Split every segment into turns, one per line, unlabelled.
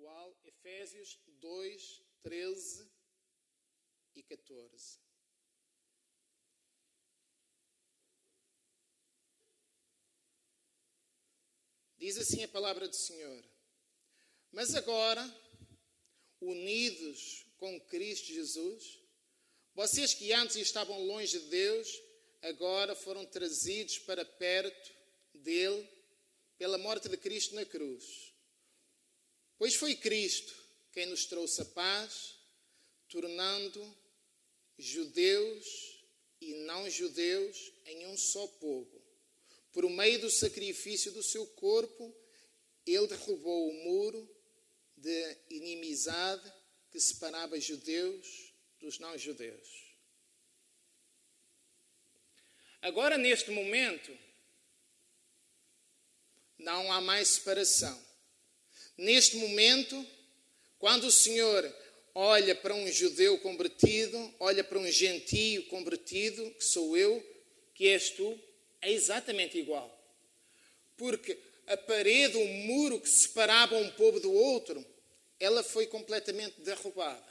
atual, Efésios 2, 13 e 14. Diz assim a palavra do Senhor: Mas agora, unidos com Cristo Jesus, vocês que antes estavam longe de Deus, agora foram trazidos para perto dele pela morte de Cristo na cruz. Pois foi Cristo quem nos trouxe a paz, tornando judeus e não judeus em um só povo. Por meio do sacrifício do seu corpo, ele derrubou o muro de inimizade que separava judeus dos não-judeus. Agora, neste momento, não há mais separação. Neste momento, quando o Senhor olha para um judeu convertido, olha para um gentio convertido, que sou eu, que és tu, é exatamente igual. Porque a parede, o muro que separava um povo do outro, ela foi completamente derrubada.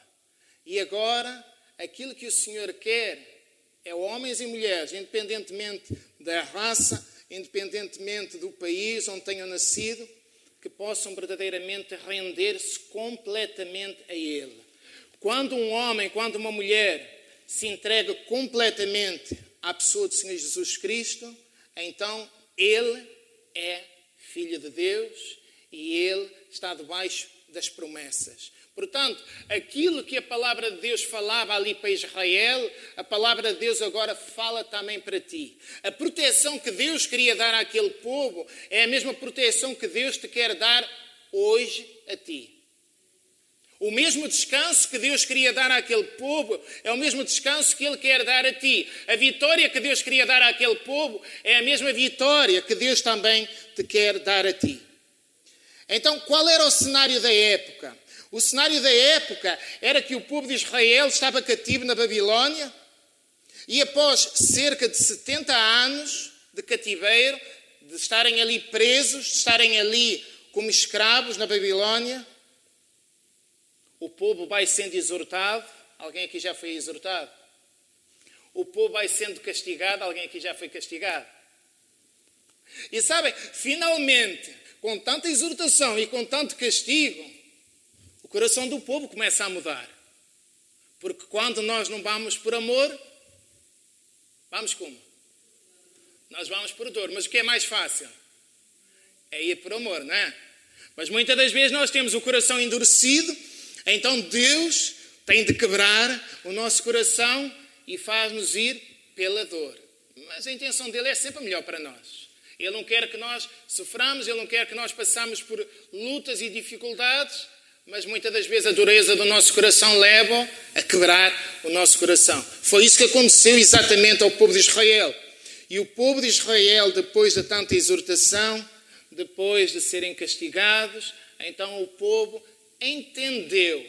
E agora, aquilo que o Senhor quer é homens e mulheres, independentemente da raça, independentemente do país onde tenham nascido, que possam verdadeiramente render-se completamente a Ele. Quando um homem, quando uma mulher se entrega completamente à pessoa do Senhor Jesus Cristo, então ele é filho de Deus e ele está debaixo das promessas. Portanto, aquilo que a palavra de Deus falava ali para Israel, a palavra de Deus agora fala também para ti. A proteção que Deus queria dar àquele povo é a mesma proteção que Deus te quer dar hoje a ti. O mesmo descanso que Deus queria dar àquele povo é o mesmo descanso que Ele quer dar a ti. A vitória que Deus queria dar àquele povo é a mesma vitória que Deus também te quer dar a ti. Então, qual era o cenário da época? O cenário da época era que o povo de Israel estava cativo na Babilônia e, após cerca de 70 anos de cativeiro, de estarem ali presos, de estarem ali como escravos na Babilônia, o povo vai sendo exortado. Alguém aqui já foi exortado? O povo vai sendo castigado. Alguém aqui já foi castigado? E sabem, finalmente, com tanta exortação e com tanto castigo, o coração do povo começa a mudar. Porque quando nós não vamos por amor, vamos como? Nós vamos por dor. Mas o que é mais fácil? É ir por amor, não é? Mas muitas das vezes nós temos o coração endurecido então Deus tem de quebrar o nosso coração e faz-nos ir pela dor. Mas a intenção dele é sempre melhor para nós. Ele não quer que nós soframos, ele não quer que nós passamos por lutas e dificuldades, mas muitas das vezes a dureza do nosso coração leva a quebrar o nosso coração. Foi isso que aconteceu exatamente ao povo de Israel. E o povo de Israel, depois de tanta exortação, depois de serem castigados, então o povo entendeu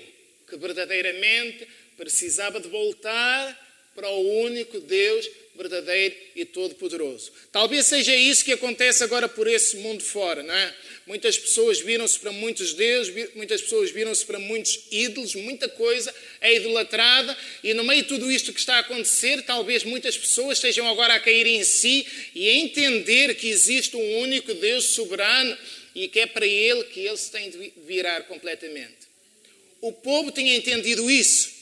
que verdadeiramente precisava de voltar para o único Deus verdadeiro e todo-poderoso. Talvez seja isso que acontece agora por esse mundo fora, não é? Muitas pessoas viram-se para muitos deuses, muitas pessoas viram-se para muitos ídolos, muita coisa é idolatrada, e no meio de tudo isto que está a acontecer, talvez muitas pessoas estejam agora a cair em si e a entender que existe um único Deus soberano e que é para ele que ele se tem de virar completamente. O povo tinha entendido isso.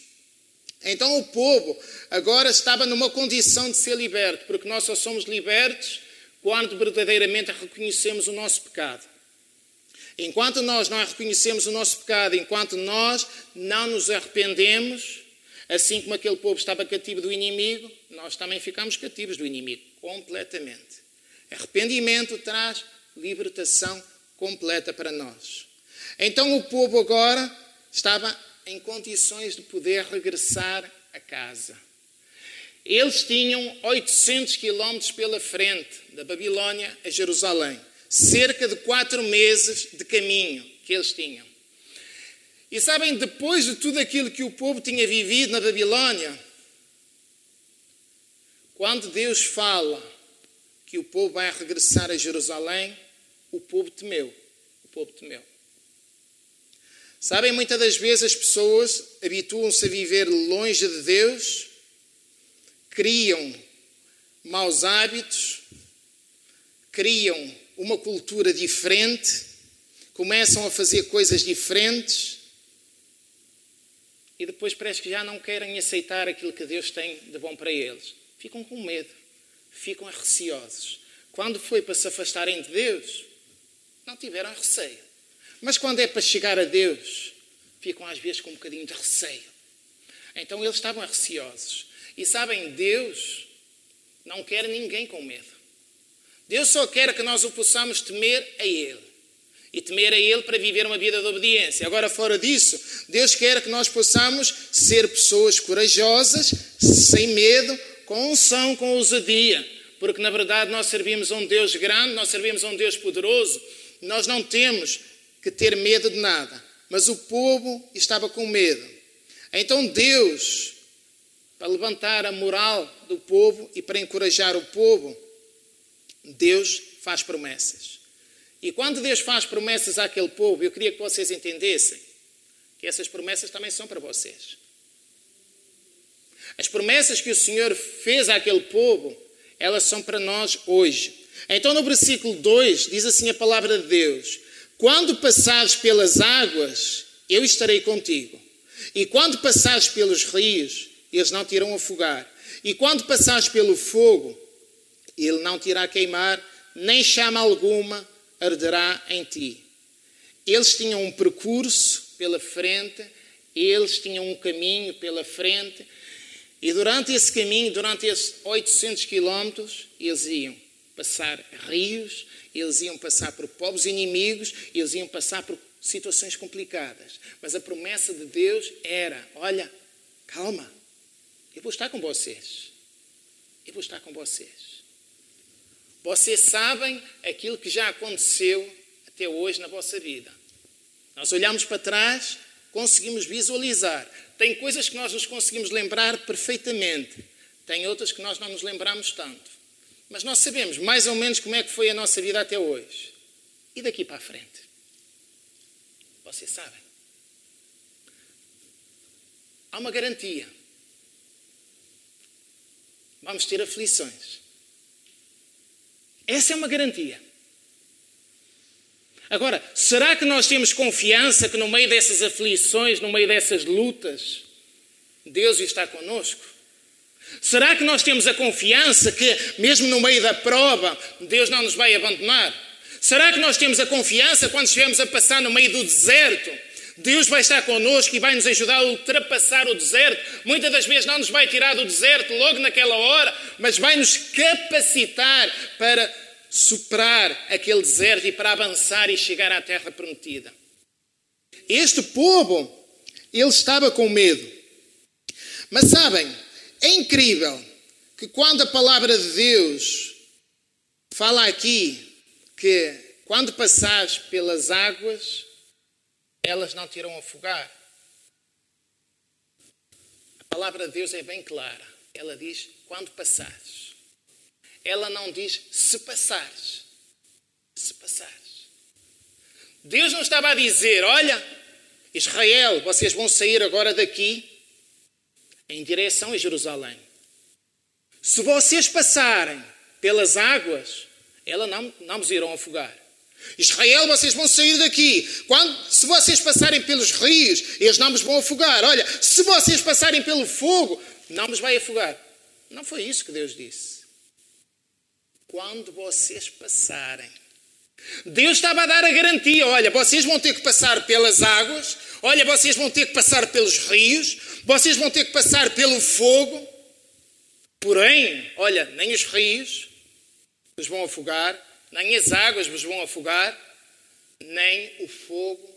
Então o povo agora estava numa condição de ser liberto, porque nós só somos libertos quando verdadeiramente reconhecemos o nosso pecado. Enquanto nós não reconhecemos o nosso pecado, enquanto nós não nos arrependemos, assim como aquele povo estava cativo do inimigo, nós também ficamos cativos do inimigo, completamente. Arrependimento traz libertação completa para nós. Então o povo agora estava em condições de poder regressar a casa. Eles tinham 800 quilómetros pela frente, da Babilônia a Jerusalém. Cerca de quatro meses de caminho que eles tinham. E sabem, depois de tudo aquilo que o povo tinha vivido na Babilônia, quando Deus fala que o povo vai regressar a Jerusalém, o povo temeu. O povo temeu. Sabem, muitas das vezes as pessoas habituam-se a viver longe de Deus, criam maus hábitos, criam uma cultura diferente, começam a fazer coisas diferentes e depois parece que já não querem aceitar aquilo que Deus tem de bom para eles. Ficam com medo, ficam receosos. Quando foi para se afastarem de Deus, não tiveram receio. Mas quando é para chegar a Deus, ficam às vezes com um bocadinho de receio. Então eles estavam receosos. E sabem, Deus não quer ninguém com medo. Deus só quer que nós o possamos temer a Ele. E temer a Ele para viver uma vida de obediência. Agora, fora disso, Deus quer que nós possamos ser pessoas corajosas, sem medo, com unção, com ousadia. Porque, na verdade, nós servimos a um Deus grande, nós servimos a um Deus poderoso. Nós não temos que ter medo de nada. Mas o povo estava com medo. Então Deus, para levantar a moral do povo e para encorajar o povo, Deus faz promessas. E quando Deus faz promessas àquele povo, eu queria que vocês entendessem que essas promessas também são para vocês. As promessas que o Senhor fez àquele povo, elas são para nós hoje. Então, no versículo 2, diz assim a palavra de Deus: quando passares pelas águas, eu estarei contigo. E quando passares pelos rios, eles não te irão afogar. E quando passares pelo fogo, ele não te irá queimar, nem chama alguma arderá em ti. Eles tinham um percurso pela frente, eles tinham um caminho pela frente, e durante esse caminho, durante esses 800 quilómetros, eles iam passar rios, eles iam passar por povos inimigos, eles iam passar por situações complicadas. Mas a promessa de Deus era: olha, calma, eu vou estar com vocês. Eu vou estar com vocês. Vocês sabem aquilo que já aconteceu até hoje na vossa vida. Nós olhamos para trás, conseguimos visualizar. Tem coisas que nós nos conseguimos lembrar perfeitamente, tem outras que nós não nos lembramos tanto. Mas nós sabemos mais ou menos como é que foi a nossa vida até hoje. E daqui para a frente? Vocês sabem. Há uma garantia. Vamos ter aflições. Essa é uma garantia. Agora, será que nós temos confiança que no meio dessas aflições, no meio dessas lutas, Deus está conosco? Será que nós temos a confiança que, mesmo no meio da prova, Deus não nos vai abandonar? Será que nós temos a confiança quando estivermos a passar no meio do deserto? Deus vai estar connosco e vai nos ajudar a ultrapassar o deserto. Muitas das vezes não nos vai tirar do deserto logo naquela hora, mas vai nos capacitar para superar aquele deserto e para avançar e chegar à terra prometida. Este povo, ele estava com medo. Mas sabem, é incrível que quando a palavra de Deus fala aqui que quando passares pelas águas, elas não te irão afogar. A palavra de Deus é bem clara. Ela diz quando passares. Ela não diz se passares. Se passares. Deus não estava a dizer, olha, Israel, vocês vão sair agora daqui em direção a Jerusalém. Se vocês passarem pelas águas, elas não, não vos irão afogar. Israel, vocês vão sair daqui. Quando, se vocês passarem pelos rios, eles não vos vão afogar. Olha, se vocês passarem pelo fogo, não vos vai afogar. Não foi isso que Deus disse. Quando vocês passarem. Deus estava a dar a garantia: olha, vocês vão ter que passar pelas águas, olha, vocês vão ter que passar pelos rios, vocês vão ter que passar pelo fogo. Porém, olha, nem os rios vos vão afogar, nem as águas vos vão afogar, nem o fogo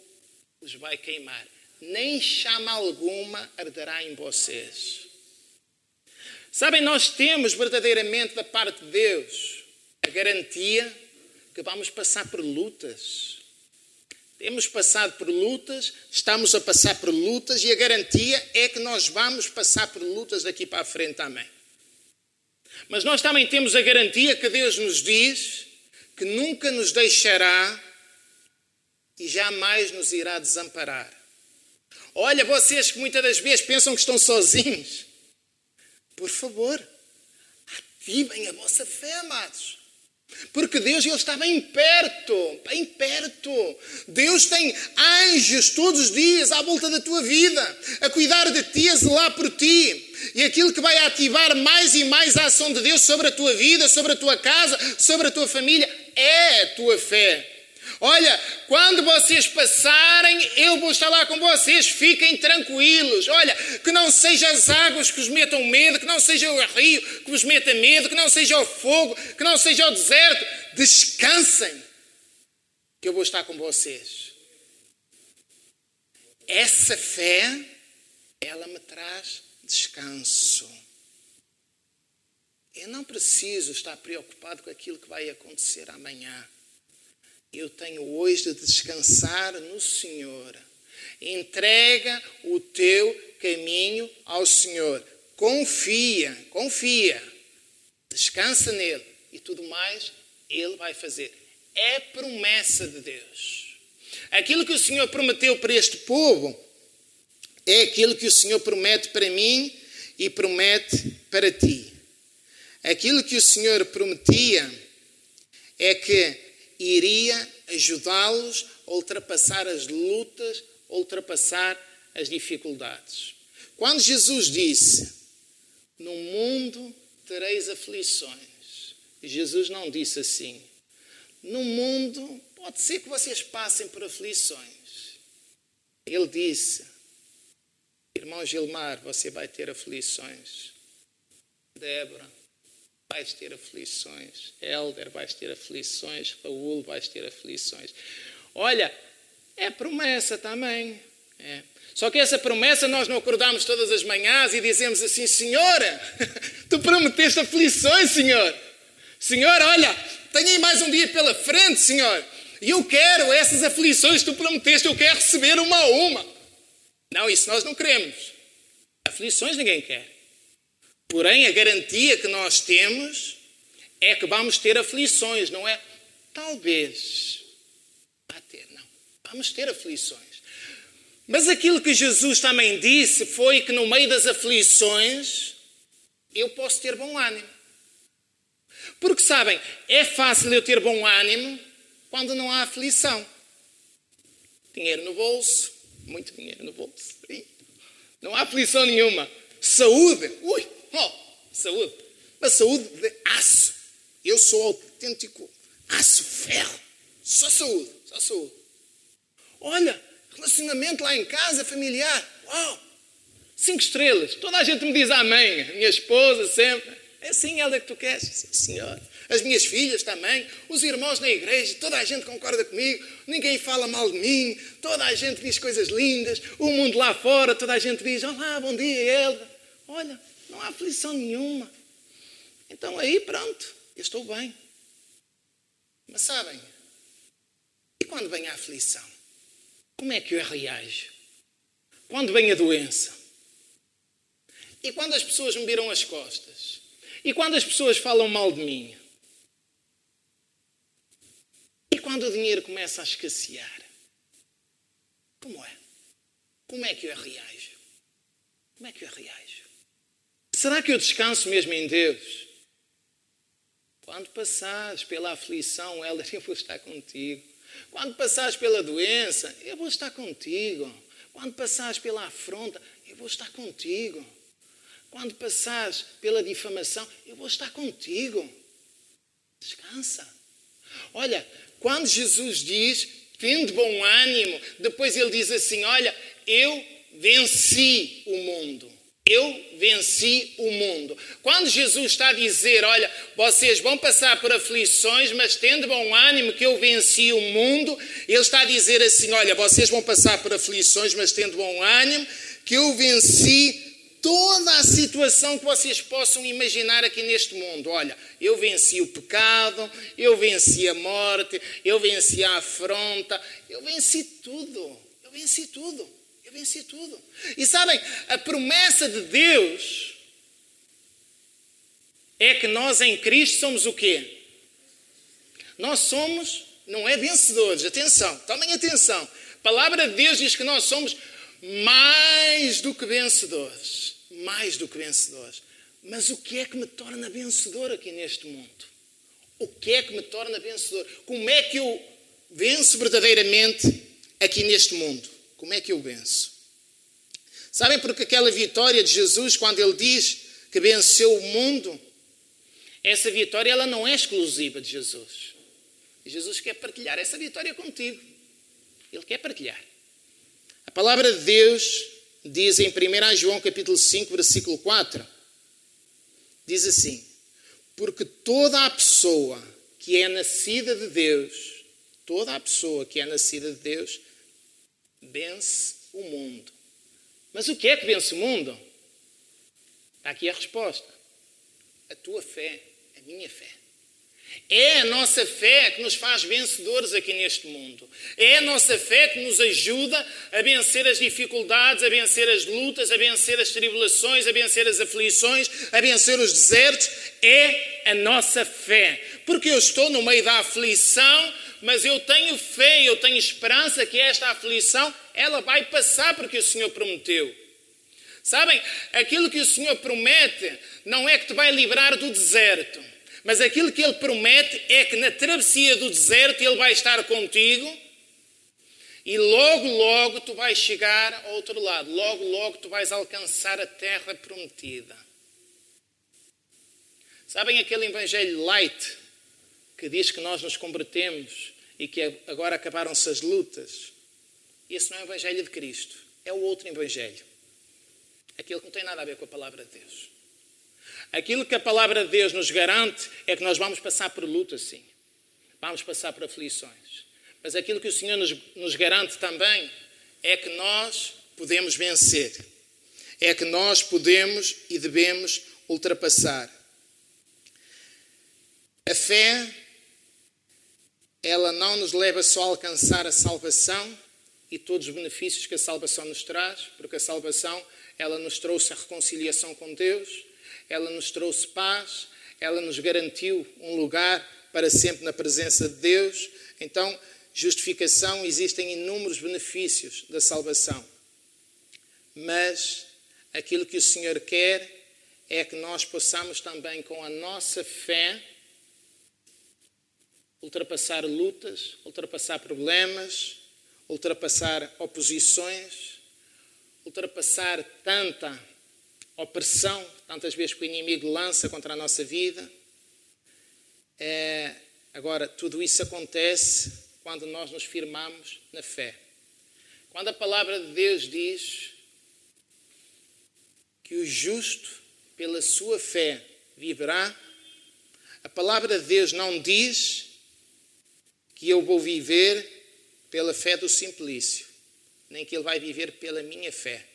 os vai queimar, nem chama alguma arderá em vocês. Sabem, nós temos verdadeiramente da parte de Deus a garantia que vamos passar por lutas. Temos passado por lutas, estamos a passar por lutas e a garantia é que nós vamos passar por lutas daqui para a frente. Amém. Mas nós também temos a garantia que Deus nos diz que nunca nos deixará e jamais nos irá desamparar. Olha, vocês que muitas das vezes pensam que estão sozinhos, por favor, ativem a vossa fé, amados. Porque Deus ele está bem perto, bem perto. Deus tem anjos todos os dias à volta da tua vida, a cuidar de ti, a zelar por ti. E aquilo que vai ativar mais e mais a ação de Deus sobre a tua vida, sobre a tua casa, sobre a tua família, é a tua fé. Olha, quando vocês passarem, eu vou estar lá com vocês, fiquem tranquilos. Olha, que não sejam as águas que vos metam medo, que não seja o rio que vos meta medo, que não seja o fogo, que não seja o deserto. Descansem, que eu vou estar com vocês. Essa fé, ela me traz descanso. Eu não preciso estar preocupado com aquilo que vai acontecer amanhã. Eu tenho hoje de descansar no Senhor. Entrega o teu caminho ao Senhor. Confia, confia. Descansa nele e tudo mais ele vai fazer. É promessa de Deus. Aquilo que o Senhor prometeu para este povo é aquilo que o Senhor promete para mim e promete para ti. Aquilo que o Senhor prometia é que iria ajudá-los a ultrapassar as lutas, a ultrapassar as dificuldades. Quando Jesus disse: No mundo tereis aflições, Jesus não disse assim. No mundo pode ser que vocês passem por aflições. Ele disse: Irmão Gilmar, você vai ter aflições. Débora, vais ter aflições. Helder, vais ter aflições. Raul, vais ter aflições. Olha, é promessa também. É. Só que essa promessa nós não acordamos todas as manhãs e dizemos assim: Senhora, tu prometeste aflições, Senhor. Senhor, olha, tenho mais um dia pela frente, Senhor. E eu quero essas aflições que tu prometeste, eu quero receber uma a uma. Não, isso nós não queremos. Aflições ninguém quer. Porém, a garantia que nós temos é que vamos ter aflições, não é? Talvez. Vai ter, não. Vamos ter aflições. Mas aquilo que Jesus também disse foi que no meio das aflições eu posso ter bom ânimo. Porque sabem, é fácil eu ter bom ânimo quando não há aflição. Dinheiro no bolso, muito dinheiro no bolso. Não há aflição nenhuma. Saúde, ui, Oh, saúde. Mas saúde de aço. Eu sou autêntico aço ferro. Só saúde, só saúde. Olha, relacionamento lá em casa, familiar. Uau! Cinco estrelas. Toda a gente me diz amém. Minha esposa sempre. É assim ela que tu queres? Sim, senhor. As minhas filhas também. Os irmãos na igreja. Toda a gente concorda comigo. Ninguém fala mal de mim. Toda a gente diz coisas lindas. O mundo lá fora, toda a gente diz: Olá, bom dia, Elda. Olha, não há aflição nenhuma. Então aí pronto, eu estou bem. Mas sabem, e quando vem a aflição? Como é que eu reajo? Quando vem a doença? E quando as pessoas me viram as costas? E quando as pessoas falam mal de mim? E quando o dinheiro começa a escassear? Como é? Como é que eu reajo? Como é que eu reajo? Será que eu descanso mesmo em Deus? Quando passares pela aflição, Helder, eu vou estar contigo. Quando passares pela doença, eu vou estar contigo. Quando passares pela afronta, eu vou estar contigo. Quando passares pela difamação, eu vou estar contigo. Descansa. Olha, quando Jesus diz, tendo bom ânimo, depois ele diz assim: Olha, eu venci o mundo. Eu venci o mundo. Quando Jesus está a dizer, olha, vocês vão passar por aflições, mas tendo bom ânimo que eu venci o mundo, ele está a dizer assim, olha, vocês vão passar por aflições, mas tendo bom ânimo que eu venci toda a situação que vocês possam imaginar aqui neste mundo. Olha, eu venci o pecado, eu venci a morte, eu venci a afronta, eu venci tudo. Eu venci tudo. Eu venci tudo. E sabem, a promessa de Deus é que nós em Cristo somos o quê? Nós somos, não é vencedores, atenção, tomem atenção. A palavra de Deus diz que nós somos mais do que vencedores. Mais do que vencedores. Mas o que é que me torna vencedor aqui neste mundo? O que é que me torna vencedor? Como é que eu venço verdadeiramente aqui neste mundo? Como é que eu venço? Sabem porque aquela vitória de Jesus, quando ele diz que venceu o mundo, essa vitória ela não é exclusiva de Jesus. Jesus quer partilhar essa vitória contigo. Ele quer partilhar. A palavra de Deus diz em 1 João capítulo 5, versículo 4, diz assim: Porque toda a pessoa que é nascida de Deus, toda a pessoa que é nascida de Deus, vence o mundo. Mas o que é que vence o mundo? Está aqui a resposta. A tua fé, a minha fé. É a nossa fé que nos faz vencedores aqui neste mundo. É a nossa fé que nos ajuda a vencer as dificuldades, a vencer as lutas, a vencer as tribulações, a vencer as aflições, a vencer os desertos. É a nossa fé. Porque eu estou no meio da aflição, mas eu tenho fé, eu tenho esperança que esta aflição ela vai passar porque o Senhor prometeu. Sabem, aquilo que o Senhor promete não é que te vai livrar do deserto, mas aquilo que Ele promete é que na travessia do deserto Ele vai estar contigo e logo, logo tu vais chegar ao outro lado, logo, logo tu vais alcançar a terra prometida. Sabem aquele evangelho light que diz que nós nos convertemos e que agora acabaram-se as lutas? Esse não é o evangelho de Cristo, é o outro evangelho. Aquilo que não tem nada a ver com a palavra de Deus. Aquilo que a palavra de Deus nos garante é que nós vamos passar por luta, sim. Vamos passar por aflições. Mas aquilo que o Senhor nos, nos garante também é que nós podemos vencer. É que nós podemos e devemos ultrapassar. A fé, ela não nos leva só a alcançar a salvação e todos os benefícios que a salvação nos traz, porque a salvação, ela nos trouxe a reconciliação com Deus, ela nos trouxe paz, ela nos garantiu um lugar para sempre na presença de Deus. Então, justificação, existem inúmeros benefícios da salvação. Mas aquilo que o Senhor quer é que nós possamos também, com a nossa fé, ultrapassar lutas, ultrapassar problemas, ultrapassar oposições, ultrapassar tanta opressão, tantas vezes que o inimigo lança contra a nossa vida. É, agora, tudo isso acontece quando nós nos firmamos na fé. Quando a palavra de Deus diz que o justo, pela sua fé, viverá, a palavra de Deus não diz que eu vou viver pela fé do simplício, nem que ele vai viver pela minha fé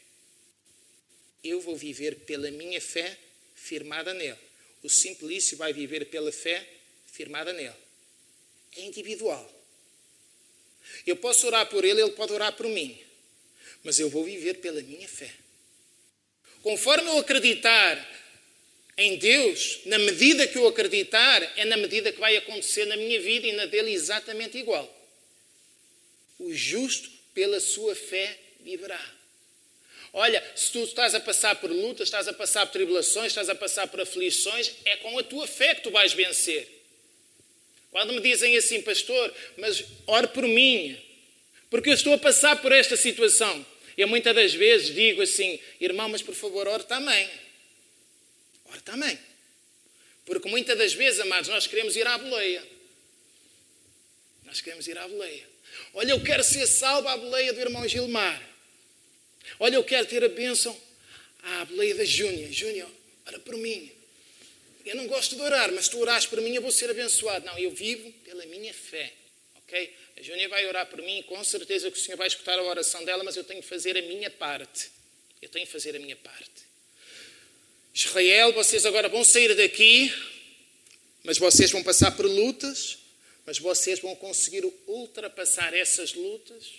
eu vou viver pela minha fé firmada nele. O simplício vai viver pela fé firmada nele. É individual. Eu posso orar por ele, ele pode orar por mim. Mas eu vou viver pela minha fé. Conforme eu acreditar em Deus, na medida que eu acreditar, é na medida que vai acontecer na minha vida e na dele exatamente igual. O justo, pela sua fé, viverá. Olha, se tu estás a passar por lutas, estás a passar por tribulações, estás a passar por aflições, é com a tua fé que tu vais vencer. Quando me dizem assim, pastor, mas ore por mim, porque eu estou a passar por esta situação. Eu muitas das vezes digo assim, irmão, mas por favor, ore também. Ore também. Porque muitas das vezes, amados, nós queremos ir à boleia. Nós queremos ir à boleia. Olha, eu quero ser salvo à boleia do irmão Gilmar. Olha, eu quero ter a bênção. Ah, boleia da Júnia. Júnia, ora por mim. Eu não gosto de orar, mas tu orares por mim, eu vou ser abençoado. Não, eu vivo pela minha fé. Ok? A Júnia vai orar por mim, com certeza que o Senhor vai escutar a oração dela, mas eu tenho que fazer a minha parte. Eu tenho que fazer a minha parte. Israel, vocês agora vão sair daqui, mas vocês vão passar por lutas, mas vocês vão conseguir ultrapassar essas lutas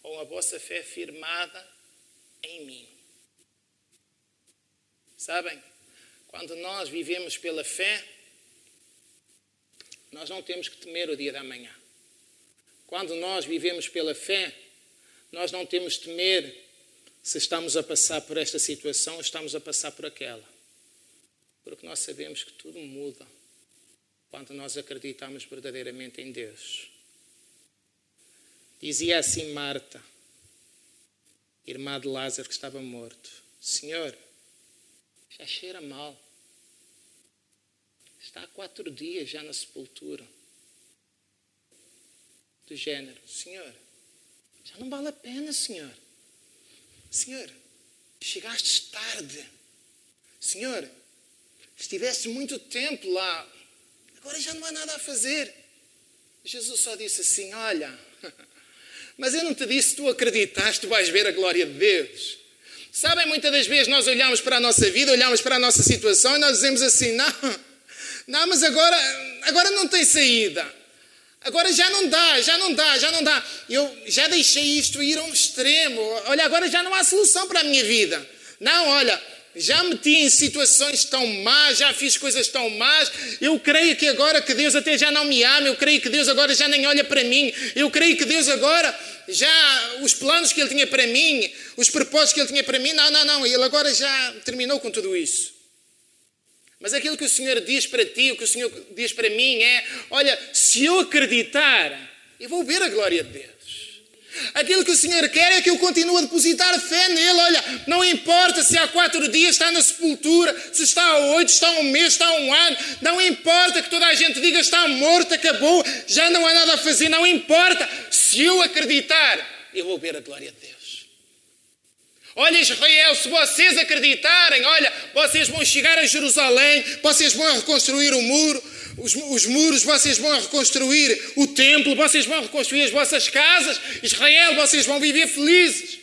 com a vossa fé firmada em mim. Sabem, quando nós vivemos pela fé, nós não temos que temer o dia da manhã. Quando nós vivemos pela fé, nós não temos temer se estamos a passar por esta situação ou estamos a passar por aquela. Porque nós sabemos que tudo muda quando nós acreditamos verdadeiramente em Deus. Dizia assim Marta, irmã de Lázaro que estava morto: Senhor, já cheira mal. Está há quatro dias já na sepultura. Do género, Senhor, já não vale a pena, Senhor. Senhor, chegaste tarde. Senhor, estiveste muito tempo lá. Agora já não há nada a fazer. Jesus só disse assim: Olha, mas eu não te disse, tu acreditaste, tu vais ver a glória de Deus. Sabem, muitas das vezes nós olhamos para a nossa vida, olhamos para a nossa situação e nós dizemos assim: Não, não, mas agora, agora não tem saída. Agora já não dá, já não dá, já não dá. Eu já deixei isto ir a um extremo. Olha, agora já não há solução para a minha vida. Não, olha, já meti em situações tão más, já fiz coisas tão más. Eu creio que agora que Deus até já não me ama, eu creio que Deus agora já nem olha para mim. Eu creio que Deus agora já os planos que ele tinha para mim, os propósitos que ele tinha para mim, não, não, não, ele agora já terminou com tudo isso. Mas aquilo que o Senhor diz para ti, o que o Senhor diz para mim é: olha, se eu acreditar, eu vou ver a glória de Deus. Aquilo que o Senhor quer é que eu continue a depositar fé nele. Olha, não importa se há quatro dias está na sepultura, se está há oito, está há um mês, está há um ano. Não importa que toda a gente diga está morto, acabou, já não há nada a fazer. Não importa. Se eu acreditar, eu vou ver a glória de Deus. Olha, Israel, se vocês acreditarem, olha, vocês vão chegar a Jerusalém, vocês vão reconstruir o muro, os, os, muros, vocês vão reconstruir o templo, vocês vão reconstruir as vossas casas. Israel, vocês vão viver felizes.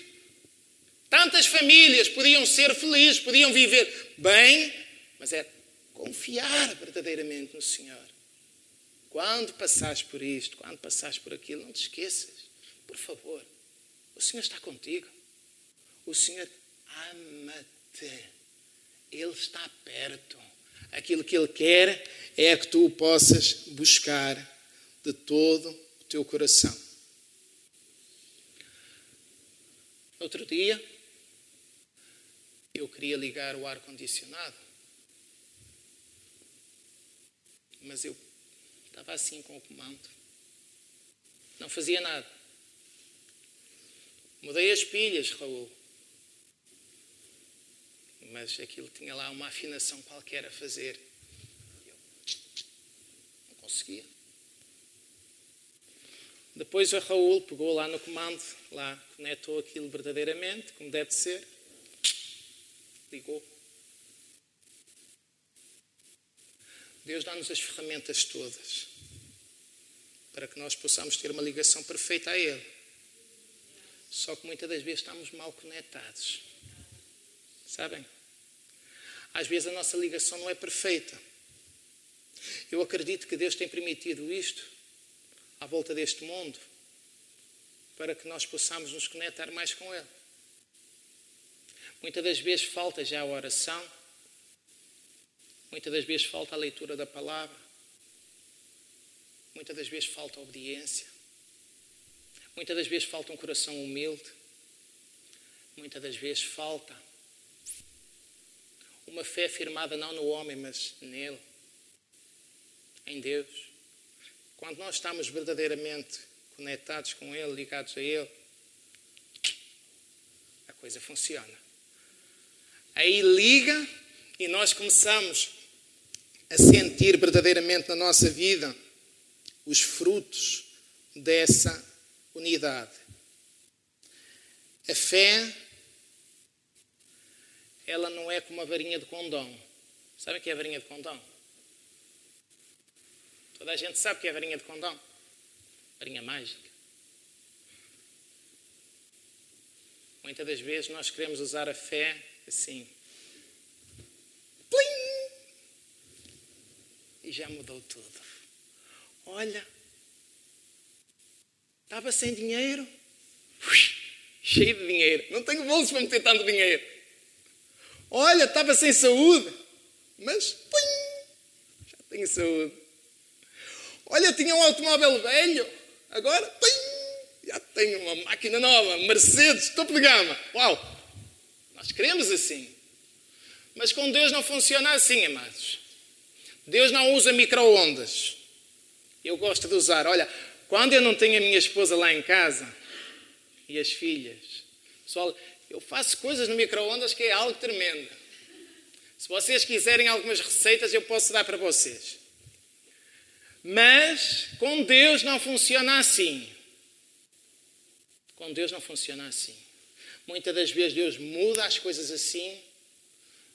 Tantas famílias podiam ser felizes, podiam viver bem, mas é confiar verdadeiramente no Senhor. Quando passares por isto, quando passares por aquilo, não te esqueças, por favor, o Senhor está contigo. O Senhor ama-te. Ele está perto. Aquilo que Ele quer é que tu o possas buscar de todo o teu coração. Outro dia, eu queria ligar o ar-condicionado, mas eu estava assim com o comando. Não fazia nada. Mudei as pilhas, Raul mas aquilo tinha lá uma afinação qualquer a fazer. Eu não conseguia. Depois o Raul pegou lá no comando, lá conectou aquilo verdadeiramente, como deve ser, ligou. Deus dá-nos as ferramentas todas para que nós possamos ter uma ligação perfeita a Ele. Só que muitas das vezes estamos mal conectados. Sabem? Às vezes a nossa ligação não é perfeita. Eu acredito que Deus tem permitido isto à volta deste mundo para que nós possamos nos conectar mais com Ele. Muitas das vezes falta já a oração, muitas das vezes falta a leitura da palavra, muitas das vezes falta a obediência, muitas das vezes falta um coração humilde, muitas das vezes falta uma fé firmada não no homem, mas nele, em Deus. Quando nós estamos verdadeiramente conectados com Ele, ligados a Ele, a coisa funciona. Aí liga e nós começamos a sentir verdadeiramente na nossa vida os frutos dessa unidade. A fé ela não é como a varinha de condão. Sabe o que é a varinha de condão? Toda a gente sabe o que é a varinha de condão. Varinha mágica. Muitas das vezes nós queremos usar a fé assim. Plim! E já mudou tudo. Olha, estava sem dinheiro, cheio de dinheiro. Não tenho bolso para meter tanto dinheiro. Olha, estava sem saúde, mas pim, já tenho saúde. Olha, tinha um automóvel velho, agora pim, já tenho uma máquina nova, Mercedes, topo de gama. Uau, Nós queremos assim. Mas com Deus não funciona assim, amados. Deus não usa micro-ondas. Eu gosto de usar. Olha, quando eu não tenho a minha esposa lá em casa e as filhas, pessoal, eu faço coisas no micro-ondas que é algo tremendo. Se vocês quiserem algumas receitas, eu posso dar para vocês. Mas com Deus não funciona assim. Com Deus não funciona assim. Muitas das vezes Deus muda as coisas assim,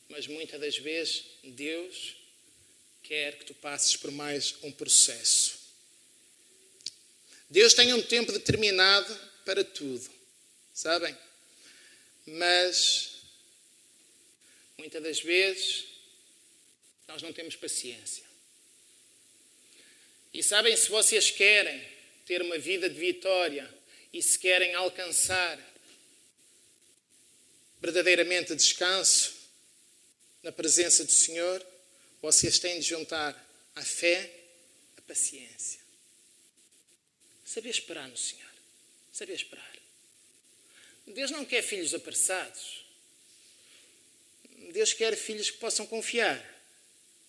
mas muitas das vezes Deus quer que tu passes por mais um processo. Deus tem um tempo determinado para tudo, sabem? Mas muitas das vezes nós não temos paciência. E sabem, se vocês querem ter uma vida de vitória e se querem alcançar verdadeiramente descanso na presença do Senhor, vocês têm de juntar a fé, a paciência. Saber esperar no Senhor. Saber esperar. Deus não quer filhos apressados. Deus quer filhos que possam confiar,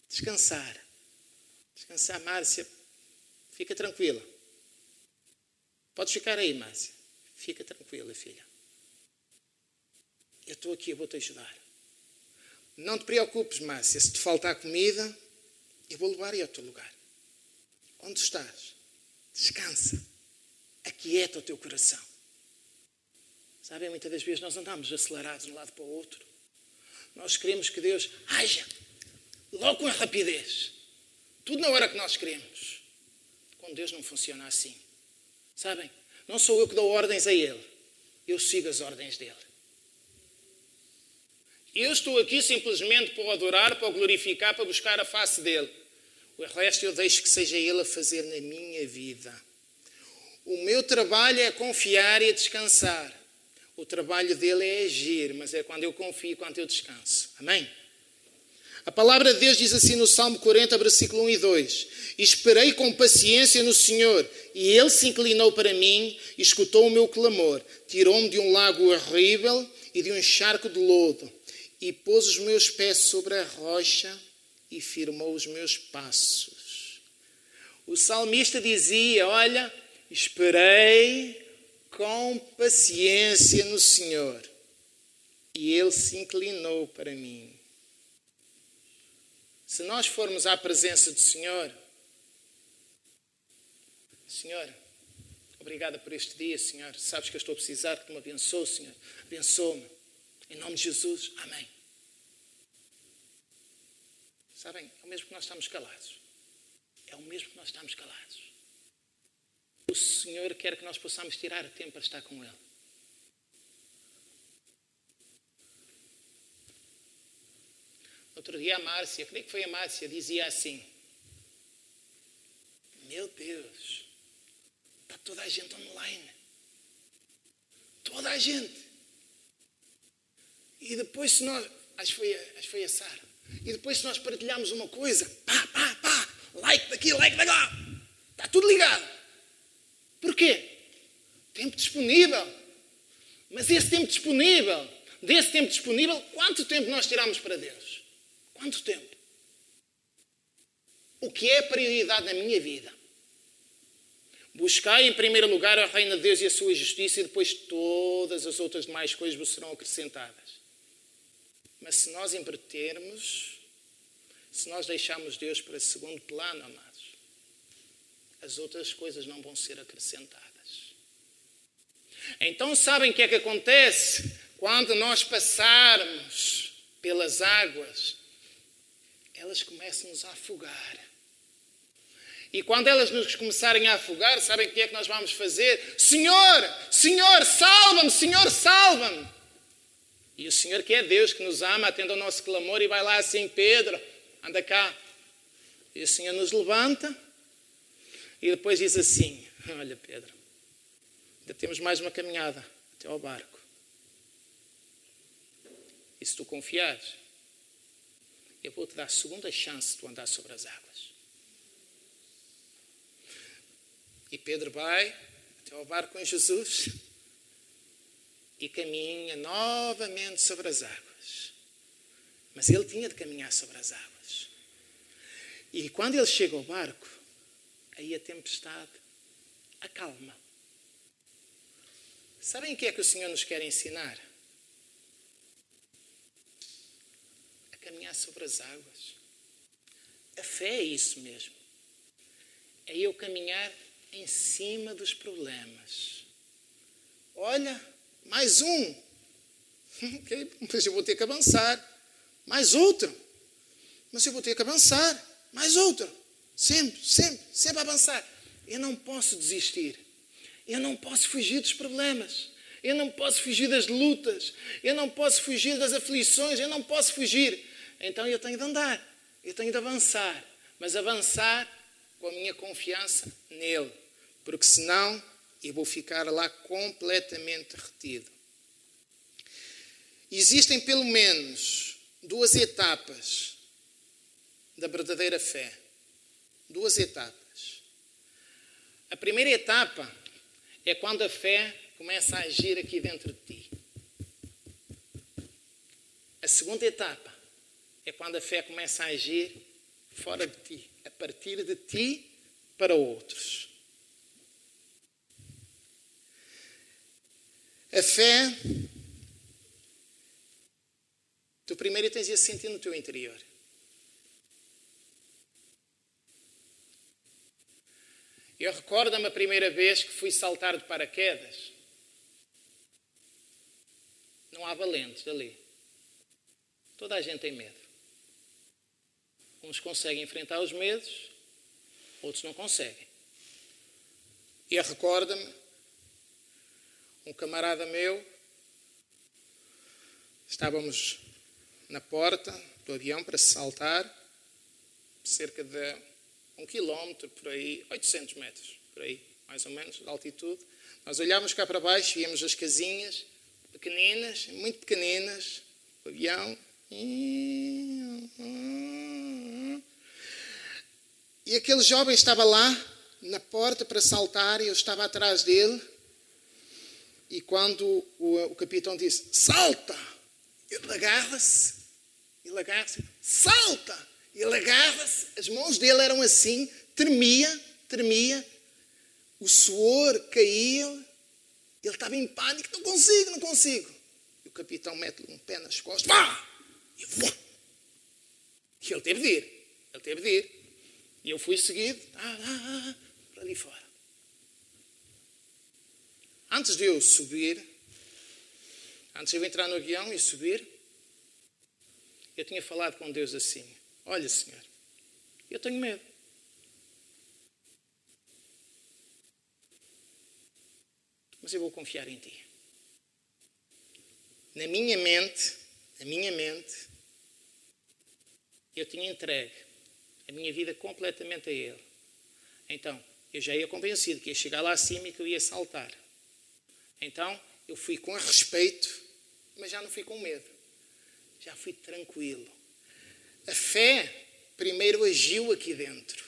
descansar. Descansar, Márcia, fica tranquila. Podes ficar aí, Márcia. Fica tranquila, filha. Eu estou aqui, eu vou te ajudar. Não te preocupes, Márcia, se te faltar comida, eu vou levar aí ao teu lugar. Onde estás? Descansa. Aquieta o teu coração. Sabem, muitas das vezes nós andamos acelerados de um lado para o outro. Nós queremos que Deus haja logo com rapidez. Tudo na hora que nós queremos. Com Deus não funciona assim. Sabem? Não sou eu que dou ordens a Ele. Eu sigo as ordens dele. Eu estou aqui simplesmente para o adorar, para o glorificar, para buscar a face dele. O resto eu deixo que seja ele a fazer na minha vida. O meu trabalho é confiar e descansar. O trabalho dele é agir, mas é quando eu confio, quando eu descanso. Amém? A palavra de Deus diz assim no Salmo 40, versículo 1 e 2: Esperei com paciência no Senhor, e ele se inclinou para mim e escutou o meu clamor. Tirou-me de um lago horrível e de um charco de lodo e pôs os meus pés sobre a rocha e firmou os meus passos. O salmista dizia: Olha, esperei com paciência no Senhor e ele se inclinou para mim. Se nós formos à presença do Senhor, Senhor, obrigada por este dia, Senhor. Sabes que eu estou a precisar que tu me abençoe, Senhor. Abençoa-me. Em nome de Jesus, amém. Sabem, é o mesmo que nós estamos calados. É o mesmo que nós estamos calados. O Senhor quer que nós possamos tirar tempo para estar com Ele. Outro dia a Márcia, creio que foi a Márcia, dizia assim: Meu Deus, está toda a gente online. Toda a gente. E depois, se nós. Acho que foi, acho que foi a Sara. E depois, se nós partilharmos uma coisa, pá, pá, pá, like daqui, like daqui, está tudo ligado. Porquê? Tempo disponível. Mas esse tempo disponível, desse tempo disponível, quanto tempo nós tiramos para Deus? Quanto tempo? O que é prioridade na minha vida? Buscai em primeiro lugar a reino de Deus e a sua justiça, e depois todas as outras demais coisas vos serão acrescentadas. Mas se nós invertermos, se nós deixarmos Deus para segundo plano, amados, as outras coisas não vão ser acrescentadas. Então, sabem o que é que acontece? Quando nós passarmos pelas águas, elas começam-nos a afogar. E quando elas nos começarem a afogar, sabem o que é que nós vamos fazer? Senhor, Senhor, salva-me, Senhor, salva-me. E o Senhor, que é Deus, que nos ama, atende ao nosso clamor e vai lá assim, Pedro, anda cá. E o Senhor nos levanta e depois diz assim: Olha, Pedro, ainda temos mais uma caminhada até ao barco. E se tu confiares, eu vou te dar a segunda chance de tu andar sobre as águas. E Pedro vai até ao barco com Jesus e caminha novamente sobre as águas. Mas ele tinha de caminhar sobre as águas. E quando ele chega ao barco, aí a tempestade acalma. Sabem o que é que o Senhor nos quer ensinar? A caminhar sobre as águas. A fé é isso mesmo. É eu caminhar em cima dos problemas. Olha, mais um. Okay, mas eu vou ter que avançar. Mais outro. Mas eu vou ter que avançar. Mais outro. Sempre, sempre, sempre avançar. Eu não posso desistir. Eu não posso fugir dos problemas. Eu não posso fugir das lutas. Eu não posso fugir das aflições. Eu não posso fugir. Então eu tenho de andar. Eu tenho de avançar. Mas avançar com a minha confiança nele. Porque senão eu vou ficar lá completamente retido. Existem pelo menos duas etapas da verdadeira fé. Duas etapas. A primeira etapa é quando a fé começa a agir aqui dentro de ti. A segunda etapa é quando a fé começa a agir fora de ti, a partir de ti para outros. A fé, tu primeiro tens a sentir no teu interior. Eu recordo-me a primeira vez que fui saltar de paraquedas. Não há valentes ali. Toda a gente tem medo. Uns conseguem enfrentar os medos, outros não conseguem. E eu recordo-me, um camarada meu, estávamos na porta do avião para saltar, cerca de um quilómetro por aí, 800 metros por aí, mais ou menos, de altitude. Nós olhávamos cá para baixo, víamos as casinhas pequeninas, muito pequeninas, o avião. E aquele jovem estava lá, na porta para saltar, e eu estava atrás dele. E quando o, o capitão disse: Salta! Ele agarra-se, ele agarra-se, salta! Ele agarra-se, as mãos dele eram assim, tremia, tremia, o suor caía, ele estava em pânico, não consigo, não consigo. E o capitão mete-lhe um pé nas costas, vá! E, ele teve de ir, ele teve de ir. E eu fui seguido, ah, ah, ah, para ali fora. Antes de eu subir, antes de eu entrar no avião e subir, eu tinha falado com Deus assim: Olha, Senhor, eu tenho medo. Mas eu vou confiar em Ti. Na minha mente, na minha mente, eu tinha entregue a minha vida completamente a Ele. Então, eu já ia convencido que ia chegar lá acima e que eu ia saltar. Então, eu fui com respeito, mas já não fui com medo. Já fui tranquilo. A fé primeiro agiu aqui dentro,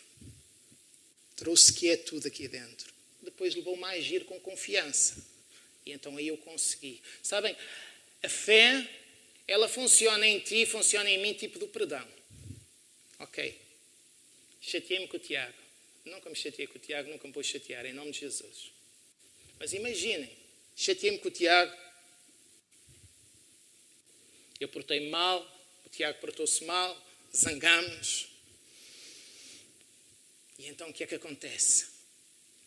trouxe quietude aqui dentro, depois levou-me a agir com confiança. E então aí eu consegui. Sabem, a fé, ela funciona em ti, funciona em mim, tipo do perdão. Ok. Chateei-me com o Tiago. Nunca me chateei com o Tiago, nunca me vou chatear, em nome de Jesus. Mas imaginem, chateei-me com o Tiago, eu portei mal, o Tiago portou-se mal, zangamos. E então o que é que acontece?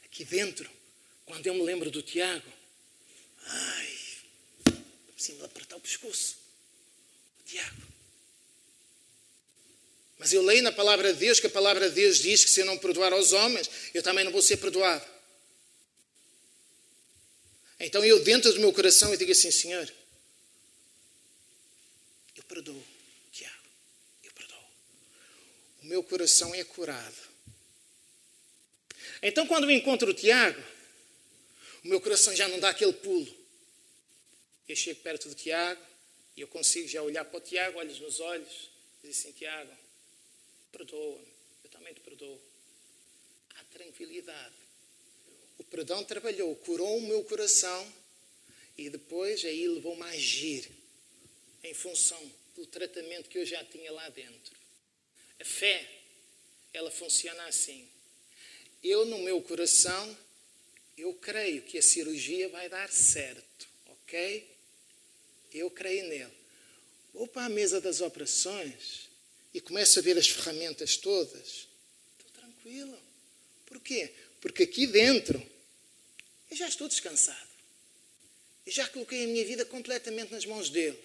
Aqui dentro, quando eu me lembro do Tiago, ai, preciso de apertar o pescoço. O Tiago. Mas eu leio na palavra de Deus que a palavra de Deus diz que se eu não perdoar aos homens, eu também não vou ser perdoado. Então eu, dentro do meu coração, eu digo assim: Senhor, eu perdoo. O meu coração é curado. Então, quando eu encontro o Tiago, o meu coração já não dá aquele pulo. Eu chego perto do Tiago e eu consigo já olhar para o Tiago, olhos nos olhos, e dizer assim: Tiago, perdoa-me, eu também te perdoo. Há tranquilidade. O perdão trabalhou, curou o meu coração E depois aí levou-me a agir em função do tratamento que eu já tinha lá dentro. A fé, ela funciona assim. Eu, no meu coração, eu creio que a cirurgia vai dar certo, ok? Eu creio nele. Vou para a mesa das operações e começo a ver as ferramentas todas. Estou tranquilo. Porquê? Porque aqui dentro eu já estou descansado. Eu já coloquei a minha vida completamente nas mãos dele.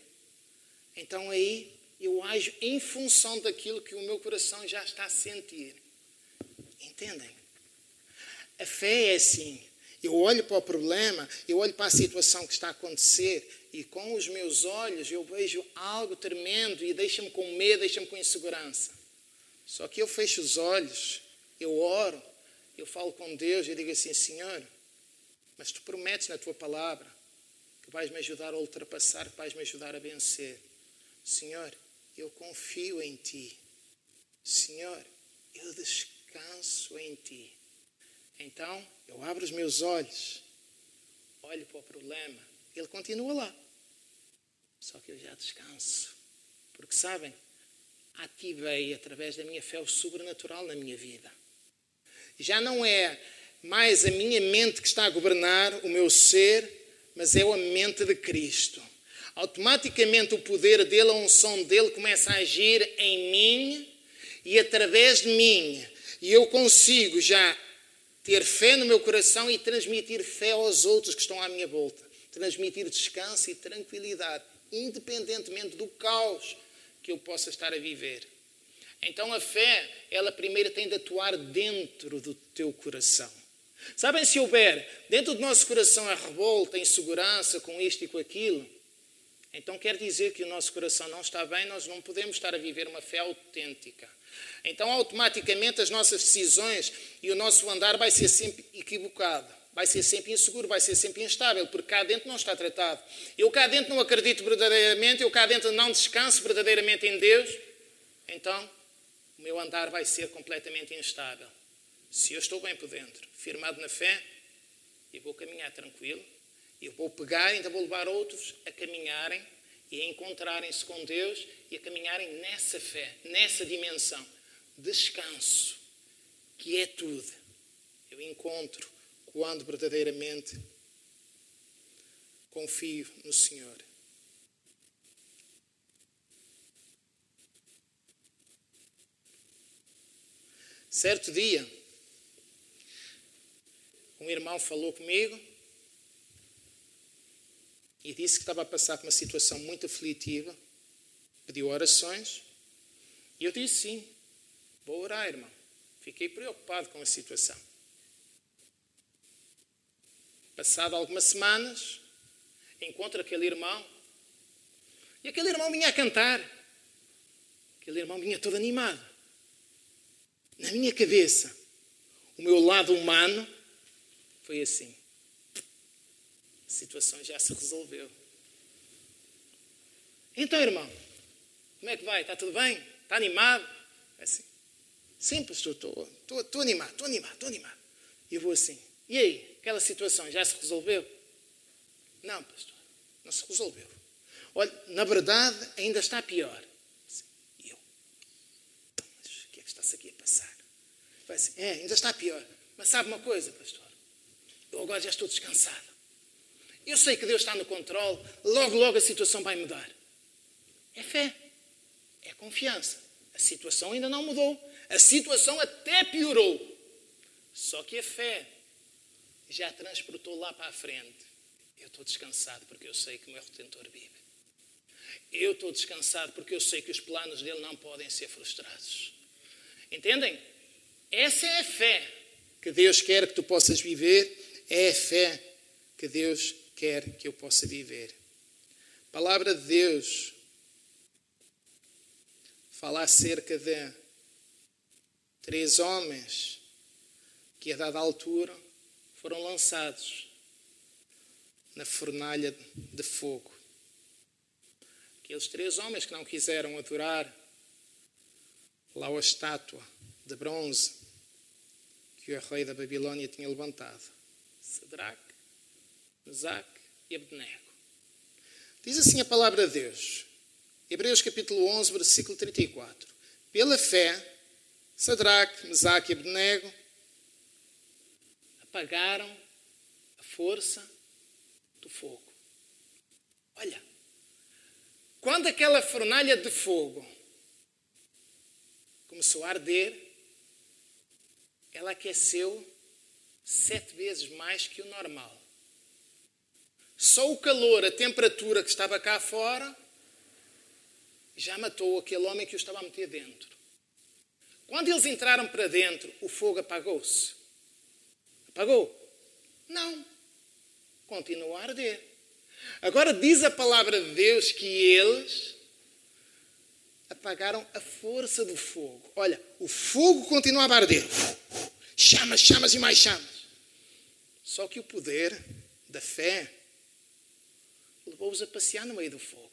Então aí eu ajo em função daquilo que o meu coração já está a sentir. Entendem? A fé é assim. Eu olho para o problema, eu olho para a situação que está a acontecer e com os meus olhos eu vejo algo tremendo e deixa-me com medo, deixa-me com insegurança. Só que eu fecho os olhos, eu oro, eu falo com Deus e digo assim: Senhor, mas tu prometes na tua palavra que vais me ajudar a ultrapassar, que vais me ajudar a vencer. Senhor, eu confio em ti. Senhor, eu descanso em ti. Então, eu abro os meus olhos, olho para o problema, ele continua lá. Só que eu já descanso. Porque sabem, ativei através da minha fé o sobrenatural na minha vida. Já não é mais a minha mente que está a governar o meu ser, mas é a mente de Cristo. Automaticamente o poder dele, a unção dele começa a agir em mim e através de mim. E eu consigo já ter fé no meu coração e transmitir fé aos outros que estão à minha volta. Transmitir descanso e tranquilidade, independentemente do caos que eu possa estar a viver. Então a fé, ela primeiro tem de atuar dentro do teu coração. Sabem, se houver dentro do nosso coração a revolta, a insegurança com isto e com aquilo, então quer dizer que o nosso coração não está bem, nós não podemos estar a viver uma fé autêntica. Então, automaticamente, as nossas decisões e o nosso andar vai ser sempre equivocado, vai ser sempre inseguro, vai ser sempre instável, porque cá dentro não está tratado. Eu cá dentro não acredito verdadeiramente, eu cá dentro não descanso verdadeiramente em Deus, então o meu andar vai ser completamente instável. Se eu estou bem por dentro, firmado na fé, eu vou caminhar tranquilo, eu vou pegar, ainda vou levar outros a caminharem e a encontrarem-se com Deus e a caminharem nessa fé, nessa dimensão. Descanso, que é tudo. Eu encontro quando verdadeiramente confio no Senhor. Certo dia, um irmão falou comigo e disse que estava a passar por uma situação muito aflitiva, pediu orações, e eu disse sim, vou orar, irmão. Fiquei preocupado com a situação. Passado algumas semanas, encontro aquele irmão, e aquele irmão vinha a cantar. Aquele irmão vinha todo animado. Na minha cabeça, o meu lado humano foi assim a situação já se resolveu. Então, irmão, como é que vai? Está tudo bem? Está animado? É assim. Sim, pastor, estou, estou, estou animado, estou animado, estou animado. E eu vou assim. E aí, aquela situação já se resolveu? Não, pastor, não se resolveu. Olha, na verdade, ainda está pior. E eu, mas o que é que está-se aqui a passar? Vai assim, é, ainda está pior. Mas sabe uma coisa, pastor? Eu agora já estou descansado. Eu sei que Deus está no controle, logo, logo a situação vai mudar. É fé, é confiança. A situação ainda não mudou, a situação até piorou. Só que a fé já transportou lá para a frente. Eu estou descansado porque eu sei que o meu retentor vive. Eu estou descansado porque eu sei que os planos dele não podem ser frustrados. Entendem? Essa é a fé que Deus quer que tu possas viver, é a fé que Deus quer que eu possa viver. A palavra de Deus fala acerca de três homens que, a dada altura, foram lançados na fornalha de fogo. Aqueles três homens que não quiseram adorar lá a estátua de bronze que o rei da Babilônia tinha levantado. Sadraque, Mesaque e Abednego. Diz assim a palavra de Deus. Hebreus capítulo 11, versículo 34. Pela fé, Sadraque, Mesaque e Abednego apagaram a força do fogo. Olha, quando aquela fornalha de fogo começou a arder, ela aqueceu sete vezes mais que o normal. Só o calor, a temperatura que estava cá fora, já matou aquele homem que o estava a meter dentro. Quando eles entraram para dentro, o fogo apagou-se. Apagou? Não. Continua a arder. Agora diz a palavra de Deus que eles apagaram a força do fogo. Olha, o fogo continuava a arder. Chamas, chamas e mais chamas. Só que o poder da fé levou-os a passear no meio do fogo.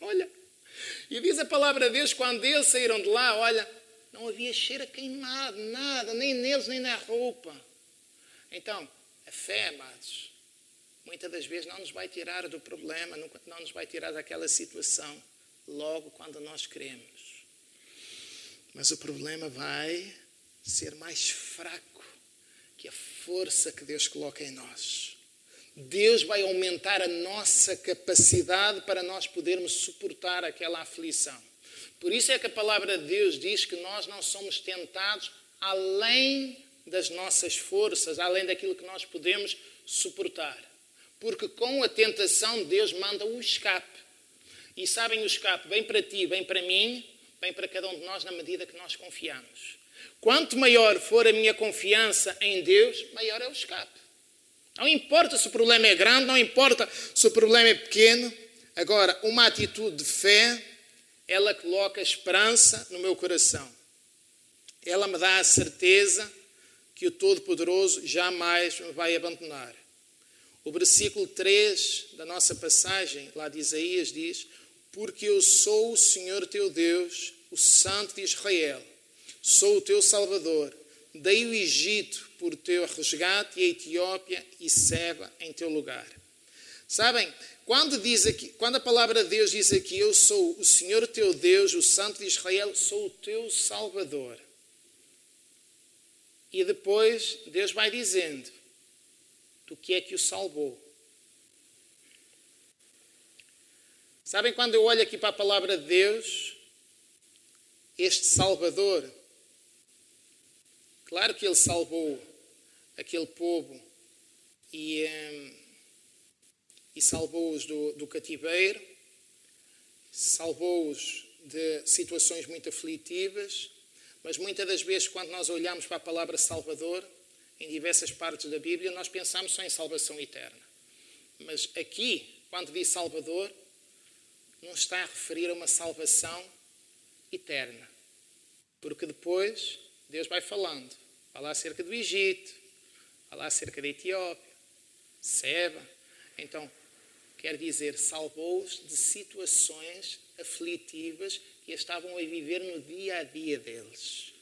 Olha, e diz a palavra de Deus, quando eles saíram de lá, olha, não havia cheiro a queimado, nada, nem neles, nem na roupa. Então, a fé, amados, muitas das vezes não nos vai tirar do problema, não nos vai tirar daquela situação, logo quando nós queremos. Mas o problema vai ser mais fraco que a força que Deus coloca em nós. Deus vai aumentar a nossa capacidade para nós podermos suportar aquela aflição. Por isso é que a palavra de Deus diz que nós não somos tentados além das nossas forças, além daquilo que nós podemos suportar. Porque com a tentação Deus manda o escape. E sabem o escape, bem para ti, bem para mim, bem para cada um de nós na medida que nós confiamos. Quanto maior for a minha confiança em Deus, maior é o escape. Não importa se o problema é grande, não importa se o problema é pequeno. Agora, uma atitude de fé, ela coloca esperança no meu coração. Ela me dá a certeza que o Todo-Poderoso jamais me vai abandonar. O versículo 3 da nossa passagem, lá de Isaías, diz: Porque eu sou o Senhor teu Deus, o Santo de Israel, sou o teu Salvador. Dei o Egito por teu resgate e a Etiópia e Seba em teu lugar. Sabem, quando, diz aqui, quando a palavra de Deus diz aqui, eu sou o Senhor teu Deus, o Santo de Israel, sou o teu Salvador. E depois Deus vai dizendo do que é que o salvou. Sabem, quando eu olho aqui para a palavra de Deus, este Salvador, claro que ele salvou aquele povo e, um, e salvou-os do, do cativeiro, salvou-os de situações muito aflitivas, mas muitas das vezes, quando nós olhamos para a palavra Salvador, em diversas partes da Bíblia, nós pensamos só em salvação eterna. Mas aqui, quando diz Salvador, não está a referir a uma salvação eterna. Porque depois Deus vai falando. Fala acerca do Egito, Fala acerca da Etiópia, Seba. Então, quer dizer, salvou-os de situações aflitivas que estavam a viver no dia a dia deles.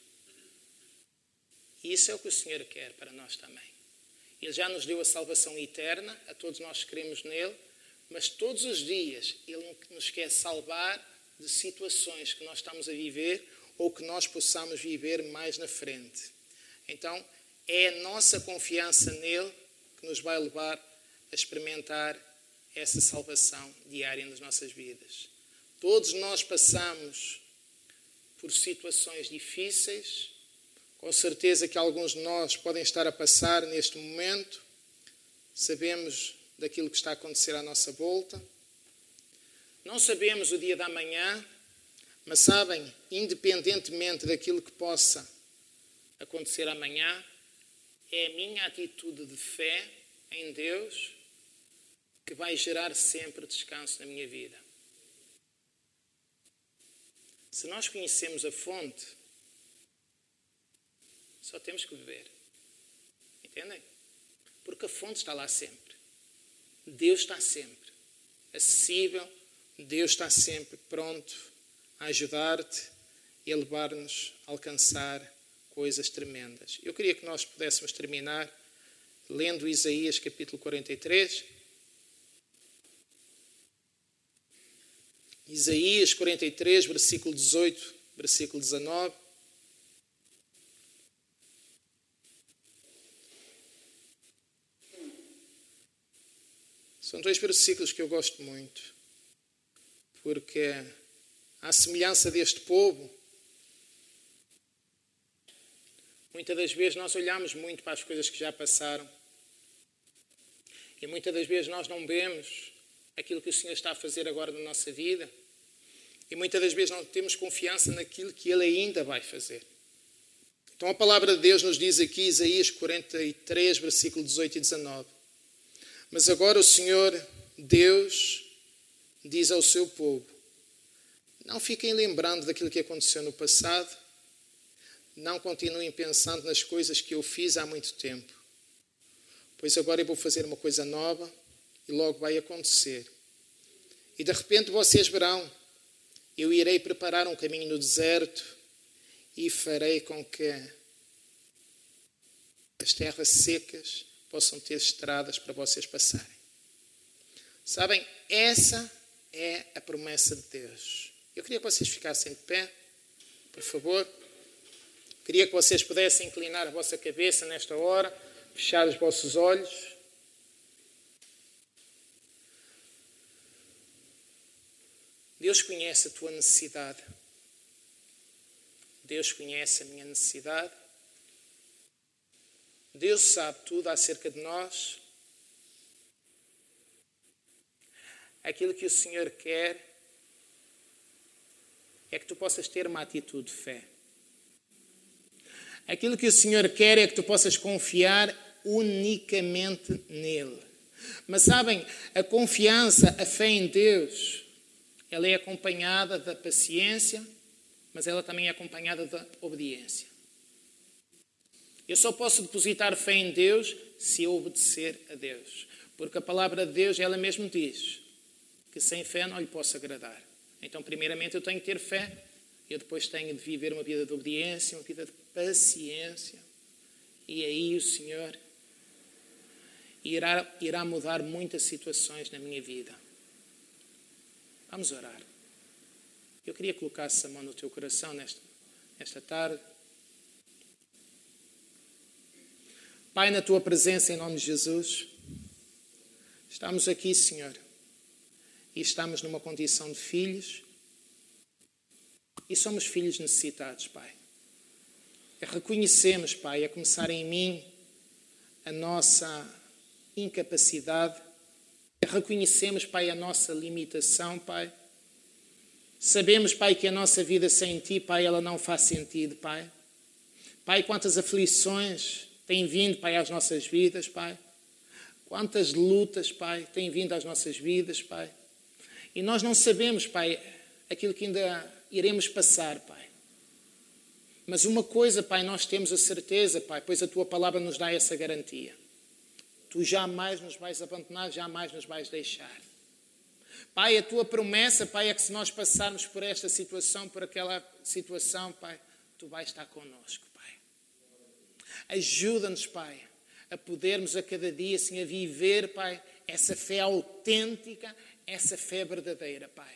E isso é o que o Senhor quer para nós também. Ele já nos deu a salvação eterna, a todos nós cremos nele, mas todos os dias Ele nos quer salvar de situações que nós estamos a viver ou que nós possamos viver mais na frente. Então, é a nossa confiança nele que nos vai levar a experimentar essa salvação diária nas nossas vidas. Todos nós passamos por situações difíceis, com certeza que alguns de nós podem estar a passar neste momento. Sabemos daquilo que está a acontecer à nossa volta. Não sabemos o dia da manhã, mas sabem, independentemente daquilo que possa acontecer amanhã, é a minha atitude de fé em Deus que vai gerar sempre descanso na minha vida. Se nós conhecemos a fonte, só temos que beber. Entendem? Porque a fonte está lá sempre. Deus está sempre acessível, Deus está sempre pronto a ajudar-te e a levar-nos a alcançar coisas tremendas. Eu queria que nós pudéssemos terminar lendo Isaías capítulo 43. Isaías 43, versículo 18, versículo 19. São dois versículos que eu gosto muito, porque, à semelhança deste povo, muitas das vezes nós olhamos muito para as coisas que já passaram e muitas das vezes nós não vemos aquilo que o Senhor está a fazer agora na nossa vida e muitas das vezes não temos confiança naquilo que Ele ainda vai fazer. Então a palavra de Deus nos diz aqui, Isaías 43, versículo 18 e 19. Mas agora o Senhor, Deus, diz ao seu povo: não fiquem lembrando daquilo que aconteceu no passado, não continuem pensando nas coisas que eu fiz há muito tempo, pois agora eu vou fazer uma coisa nova e logo vai acontecer. E de repente vocês verão, eu irei preparar um caminho no deserto e farei com que as terras secas possam ter estradas para vocês passarem. Sabem, essa é a promessa de Deus. Eu queria que vocês ficassem de pé, por favor. Queria que vocês pudessem inclinar a vossa cabeça nesta hora, fechar os vossos olhos. Deus conhece a tua necessidade. Deus conhece a minha necessidade. Deus sabe tudo acerca de nós. Aquilo que o Senhor quer é que tu possas ter uma atitude de fé. Aquilo que o Senhor quer é que tu possas confiar unicamente nele. Mas sabem, a confiança, a fé em Deus, ela é acompanhada da paciência, mas ela também é acompanhada da obediência. Eu só posso depositar fé em Deus se eu obedecer a Deus. Porque a palavra de Deus, ela mesmo diz que sem fé não lhe posso agradar. Então, primeiramente, eu tenho que ter fé, eu depois tenho de viver uma vida de obediência, uma vida de paciência. E aí o Senhor irá, irá mudar muitas situações na minha vida. Vamos orar. Eu queria colocar essa mão no teu coração nesta, nesta tarde. Pai, na tua presença, em nome de Jesus, estamos aqui, Senhor, e estamos numa condição de filhos, e somos filhos necessitados, Pai. E reconhecemos, Pai, a começar em mim, a nossa incapacidade, e reconhecemos, Pai, a nossa limitação, Pai. Sabemos, Pai, que a nossa vida sem Ti, Pai, ela não faz sentido, Pai. Pai, quantas aflições, tem vindo, Pai, às nossas vidas, Pai. Quantas lutas, Pai, têm vindo às nossas vidas, Pai. E nós não sabemos, Pai, aquilo que ainda iremos passar, Pai. Mas uma coisa, Pai, nós temos a certeza, Pai, pois a Tua palavra nos dá essa garantia. Tu jamais nos vais abandonar, jamais nos vais deixar. Pai, a Tua promessa, Pai, é que se nós passarmos por esta situação, por aquela situação, Pai, Tu vais estar conosco. Ajuda-nos, Pai, a podermos a cada dia, assim, a viver, Pai, essa fé autêntica, essa fé verdadeira, Pai.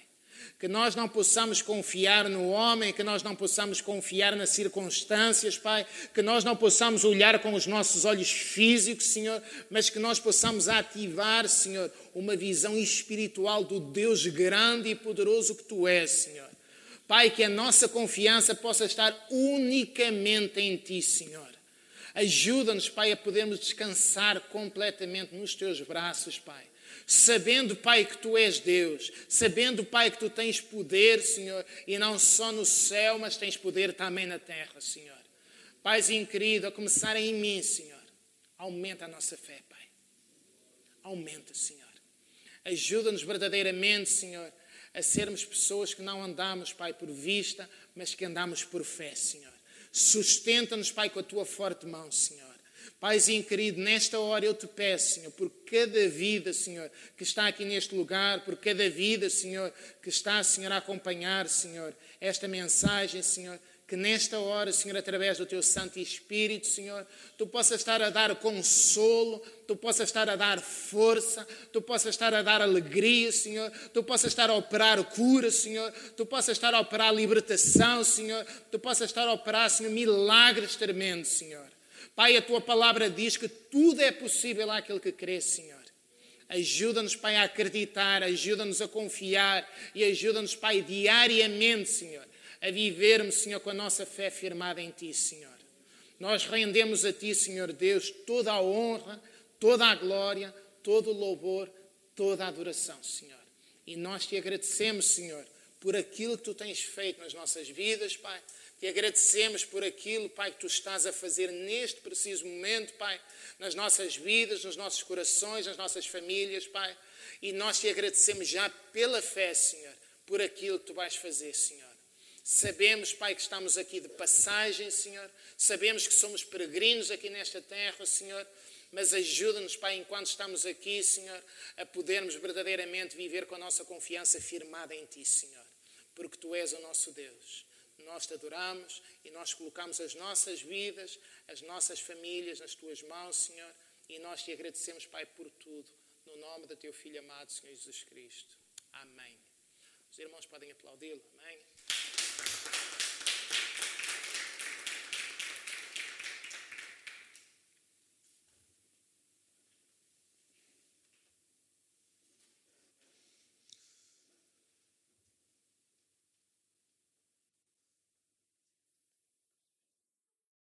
Que nós não possamos confiar no homem, que nós não possamos confiar nas circunstâncias, Pai, que nós não possamos olhar com os nossos olhos físicos, Senhor, mas que nós possamos ativar, Senhor, uma visão espiritual do Deus grande e poderoso que Tu és, Senhor. Pai, que a nossa confiança possa estar unicamente em Ti, Senhor. Ajuda-nos, Pai, a podermos descansar completamente nos teus braços, Pai. Sabendo, Pai, que tu és Deus, sabendo, Pai, que tu tens poder, Senhor, e não só no céu, mas tens poder também na terra, Senhor. Paizinho querido, a começar em mim, Senhor, aumenta a nossa fé, Pai. Aumenta, Senhor. Ajuda-nos verdadeiramente, Senhor, a sermos pessoas que não andamos, Pai, por vista, mas que andamos por fé, Senhor. Sustenta-nos, Pai, com a tua forte mão, Senhor. Paizinho querido, nesta hora eu te peço, Senhor, por cada vida, Senhor, que está aqui neste lugar, por cada vida, Senhor, que está, Senhor, a acompanhar, Senhor, esta mensagem, Senhor, que nesta hora, Senhor, através do teu Santo Espírito, Senhor, tu possas estar a dar consolo, tu possas estar a dar força, tu possas estar a dar alegria, Senhor, tu possas estar a operar cura, Senhor, tu possas estar a operar libertação, Senhor, tu possas estar a operar, Senhor, milagres tremendos, Senhor. Pai, a tua palavra diz que tudo é possível àquele que crê, Senhor. Ajuda-nos, Pai, a acreditar, ajuda-nos a confiar e ajuda-nos, Pai, diariamente, Senhor, a vivermos, Senhor, com a nossa fé firmada em Ti, Senhor. Nós rendemos a Ti, Senhor Deus, toda a honra, toda a glória, todo o louvor, toda a adoração, Senhor. E nós te agradecemos, Senhor, por aquilo que Tu tens feito nas nossas vidas, Pai. Te agradecemos por aquilo, Pai, que Tu estás a fazer neste preciso momento, Pai, nas nossas vidas, nos nossos corações, nas nossas famílias, Pai. E nós te agradecemos já pela fé, Senhor, por aquilo que Tu vais fazer, Senhor. Sabemos, Pai, que estamos aqui de passagem, Senhor. Sabemos que somos peregrinos aqui nesta terra, Senhor. Mas ajuda-nos, Pai, enquanto estamos aqui, Senhor, a podermos verdadeiramente viver com a nossa confiança firmada em Ti, Senhor. Porque Tu és o nosso Deus. Nós te adoramos e nós colocamos as nossas vidas, as nossas famílias nas Tuas mãos, Senhor. E nós te agradecemos, Pai, por tudo. No nome do Teu Filho amado, Senhor Jesus Cristo. Amém. Os irmãos podem aplaudi-lo. Amém.